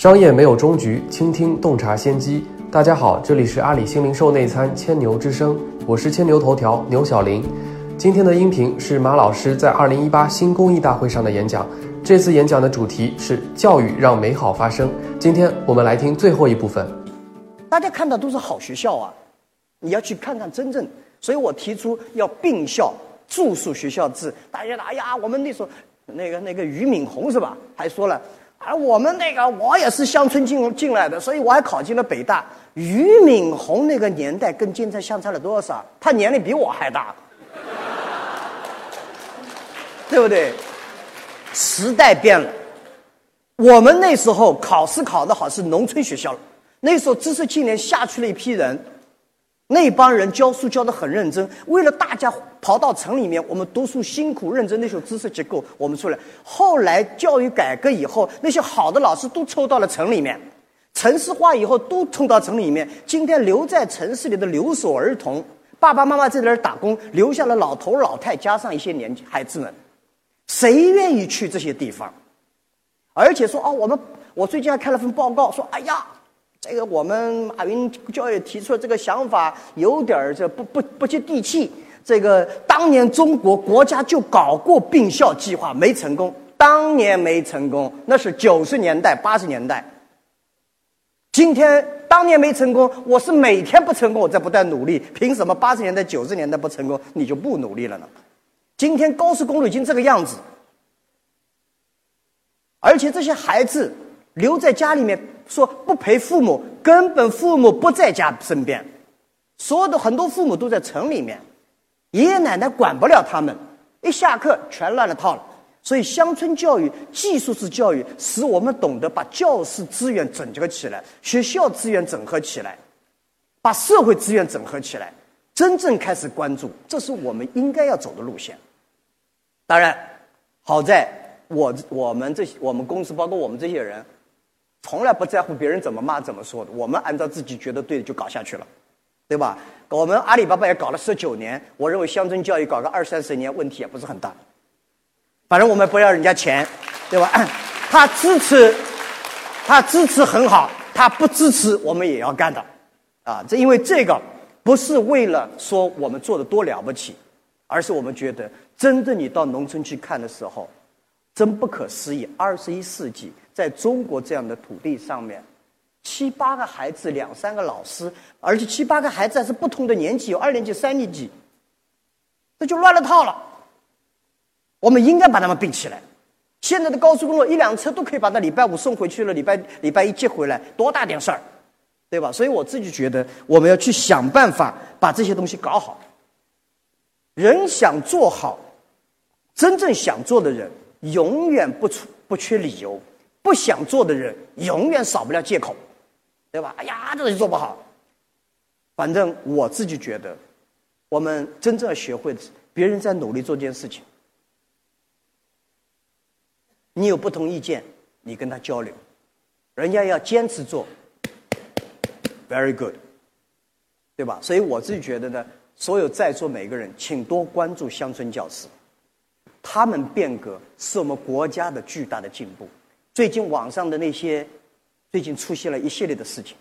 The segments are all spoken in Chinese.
商业没有终局，倾听洞察先机。大家好，这里是阿里新零售内参千牛之声，我是千牛头条牛小林。今天的音频是马老师在二零一八新公益大会上的演讲。这次演讲的主题是教育让美好发生。今天我们来听最后一部分。大家看到都是好学校啊，你要去看看真正。所以我提出要并校住宿学校制。大家哎呀，我们那时候那个那个俞敏洪是吧？还说了。而我们那个，我也是乡村进进来的，所以我还考进了北大。俞敏洪那个年代跟今天相差了多少？他年龄比我还大，对不对？时代变了，我们那时候考试考得好是农村学校了，那时候知识青年下去了一批人。那帮人教书教得很认真，为了大家跑到城里面，我们读书辛苦认真，那时候知识结构我们出来。后来教育改革以后，那些好的老师都抽到了城里面，城市化以后都冲到城里面。今天留在城市里的留守儿童，爸爸妈妈在那儿打工，留下了老头老太加上一些年纪孩子们，谁愿意去这些地方？而且说哦，我们我最近还看了份报告，说哎呀。这个我们马云教育提出的这个想法有点儿这不不不接地气。这个当年中国国家就搞过并校计划，没成功。当年没成功，那是九十年代八十年代。今天当年没成功，我是每天不成功，我在不断努力。凭什么八十年代九十年代不成功，你就不努力了呢？今天高速公路已经这个样子，而且这些孩子留在家里面。说不陪父母，根本父母不在家身边，所有的很多父母都在城里面，爷爷奶奶管不了他们，一下课全乱了套了。所以乡村教育、技术式教育，使我们懂得把教师资源整合起来，学校资源整合起来，把社会资源整合起来，真正开始关注，这是我们应该要走的路线。当然，好在我我们这些我们公司，包括我们这些人。从来不在乎别人怎么骂怎么说的，我们按照自己觉得对的就搞下去了，对吧？我们阿里巴巴也搞了十九年，我认为乡村教育搞个二三十年问题也不是很大。反正我们不要人家钱，对吧？他支持，他支持很好，他不支持我们也要干的，啊，这因为这个不是为了说我们做的多了不起，而是我们觉得真正你到农村去看的时候，真不可思议，二十一世纪。在中国这样的土地上面，七八个孩子，两三个老师，而且七八个孩子还是不同的年级，有二年级、三年级，这就乱了套了。我们应该把他们并起来。现在的高速公路一辆车都可以把他礼拜五送回去了，礼拜礼拜一接回来，多大点事儿，对吧？所以我自己觉得，我们要去想办法把这些东西搞好。人想做好，真正想做的人，永远不出不缺理由。不想做的人永远少不了借口，对吧？哎呀，这东西做不好。反正我自己觉得，我们真正要学会的是，别人在努力做件事情，你有不同意见，你跟他交流，人家要坚持做，very good，对吧？所以我自己觉得呢，所有在座每个人，请多关注乡村教师，他们变革是我们国家的巨大的进步。最近网上的那些，最近出现了一系列的事情。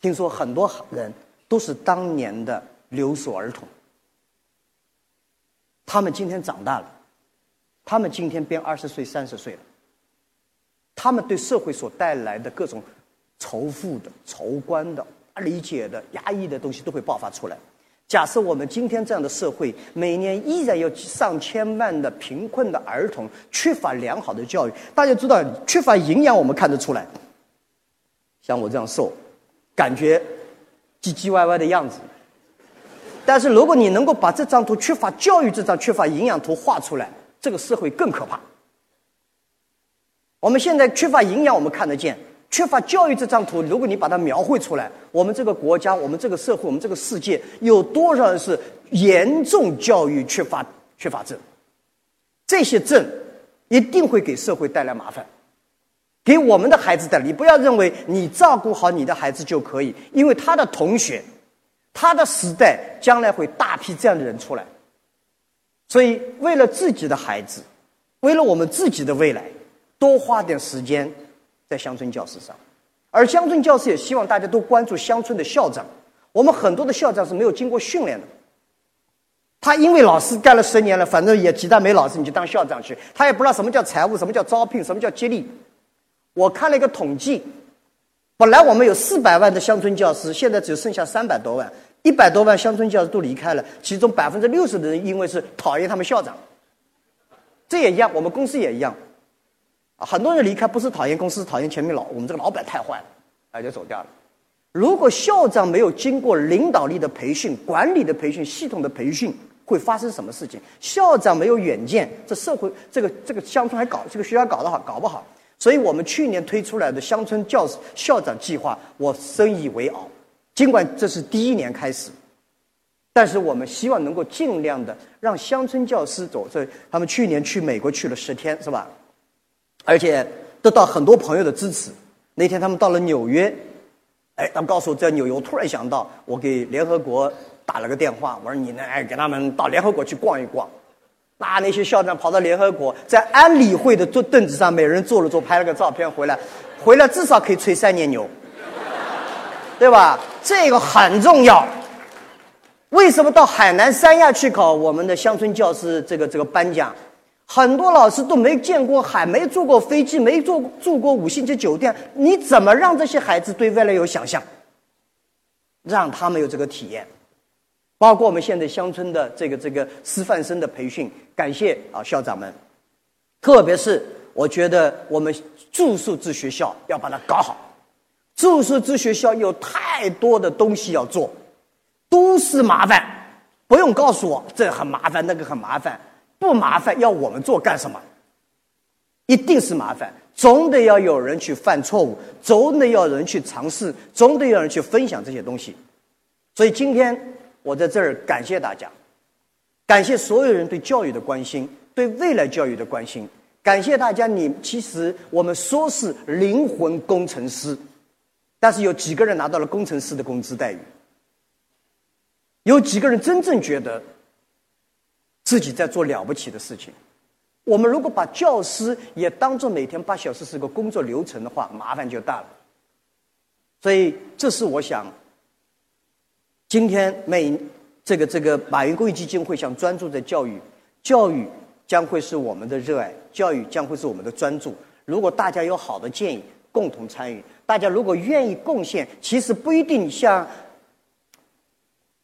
听说很多人都是当年的留守儿童，他们今天长大了，他们今天变二十岁、三十岁了，他们对社会所带来的各种仇富的、仇官的、不理解的、压抑的东西都会爆发出来。假设我们今天这样的社会，每年依然有上千万的贫困的儿童缺乏良好的教育，大家知道缺乏营养，我们看得出来。像我这样瘦，感觉唧唧歪歪的样子。但是如果你能够把这张图缺乏教育这张缺乏营养图画出来，这个社会更可怕。我们现在缺乏营养，我们看得见。缺乏教育这张图，如果你把它描绘出来，我们这个国家、我们这个社会、我们这个世界，有多少人是严重教育缺乏、缺乏症？这些症一定会给社会带来麻烦，给我们的孩子带来。你不要认为你照顾好你的孩子就可以，因为他的同学、他的时代将来会大批这样的人出来。所以，为了自己的孩子，为了我们自己的未来，多花点时间。在乡村教师上，而乡村教师也希望大家都关注乡村的校长。我们很多的校长是没有经过训练的，他因为老师干了十年了，反正也其他没老师，你就当校长去。他也不知道什么叫财务，什么叫招聘，什么叫激励。我看了一个统计，本来我们有四百万的乡村教师，现在只剩下三百多万，一百多万乡村教师都离开了，其中百分之六十的人因为是讨厌他们校长。这也一样，我们公司也一样，很多人离开不是讨厌公司，讨厌前面老我们这个老板太坏了，哎，就走掉了。如果校长没有经过领导力的培训、管理的培训、系统的培训，会发生什么事情？校长没有远见，这社会这个这个乡村还搞这个学校搞得好搞不好。所以我们去年推出来的乡村教师校长计划，我深以为傲。尽管这是第一年开始。但是我们希望能够尽量的让乡村教师走这，他们去年去美国去了十天，是吧？而且得到很多朋友的支持。那天他们到了纽约，哎，他们告诉我在纽约，我突然想到，我给联合国打了个电话，我说你呢，哎，给他们到联合国去逛一逛。那那些校长跑到联合国，在安理会的坐凳子上，每人坐了坐，拍了个照片回来，回来至少可以吹三年牛，对吧？这个很重要。为什么到海南三亚去考我们的乡村教师这个这个颁奖？很多老师都没见过海，没坐过飞机，没住住过五星级酒店，你怎么让这些孩子对未来有想象？让他们有这个体验，包括我们现在乡村的这个这个师范生的培训，感谢啊校长们，特别是我觉得我们住宿制学校要把它搞好，住宿制学校有太多的东西要做。都是麻烦，不用告诉我这很麻烦，那个很麻烦，不麻烦要我们做干什么？一定是麻烦，总得要有人去犯错误，总得要有人去尝试，总得有人去分享这些东西。所以今天我在这儿感谢大家，感谢所有人对教育的关心，对未来教育的关心，感谢大家。你其实我们说是灵魂工程师，但是有几个人拿到了工程师的工资待遇？有几个人真正觉得自己在做了不起的事情？我们如果把教师也当做每天八小时是个工作流程的话，麻烦就大了。所以，这是我想，今天每这个这个马云公益基金会想专注在教育，教育将会是我们的热爱，教育将会是我们的专注。如果大家有好的建议，共同参与，大家如果愿意贡献，其实不一定像。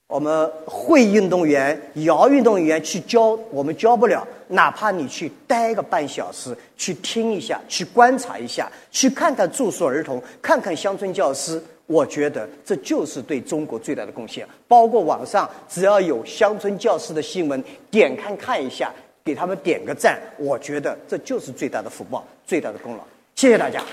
我们会运动员、摇运动员去教，我们教不了。哪怕你去待个半小时，去听一下，去观察一下，去看看住宿儿童，看看乡村教师，我觉得这就是对中国最大的贡献。包括网上只要有乡村教师的新闻，点看看一下，给他们点个赞，我觉得这就是最大的福报，最大的功劳。谢谢大家。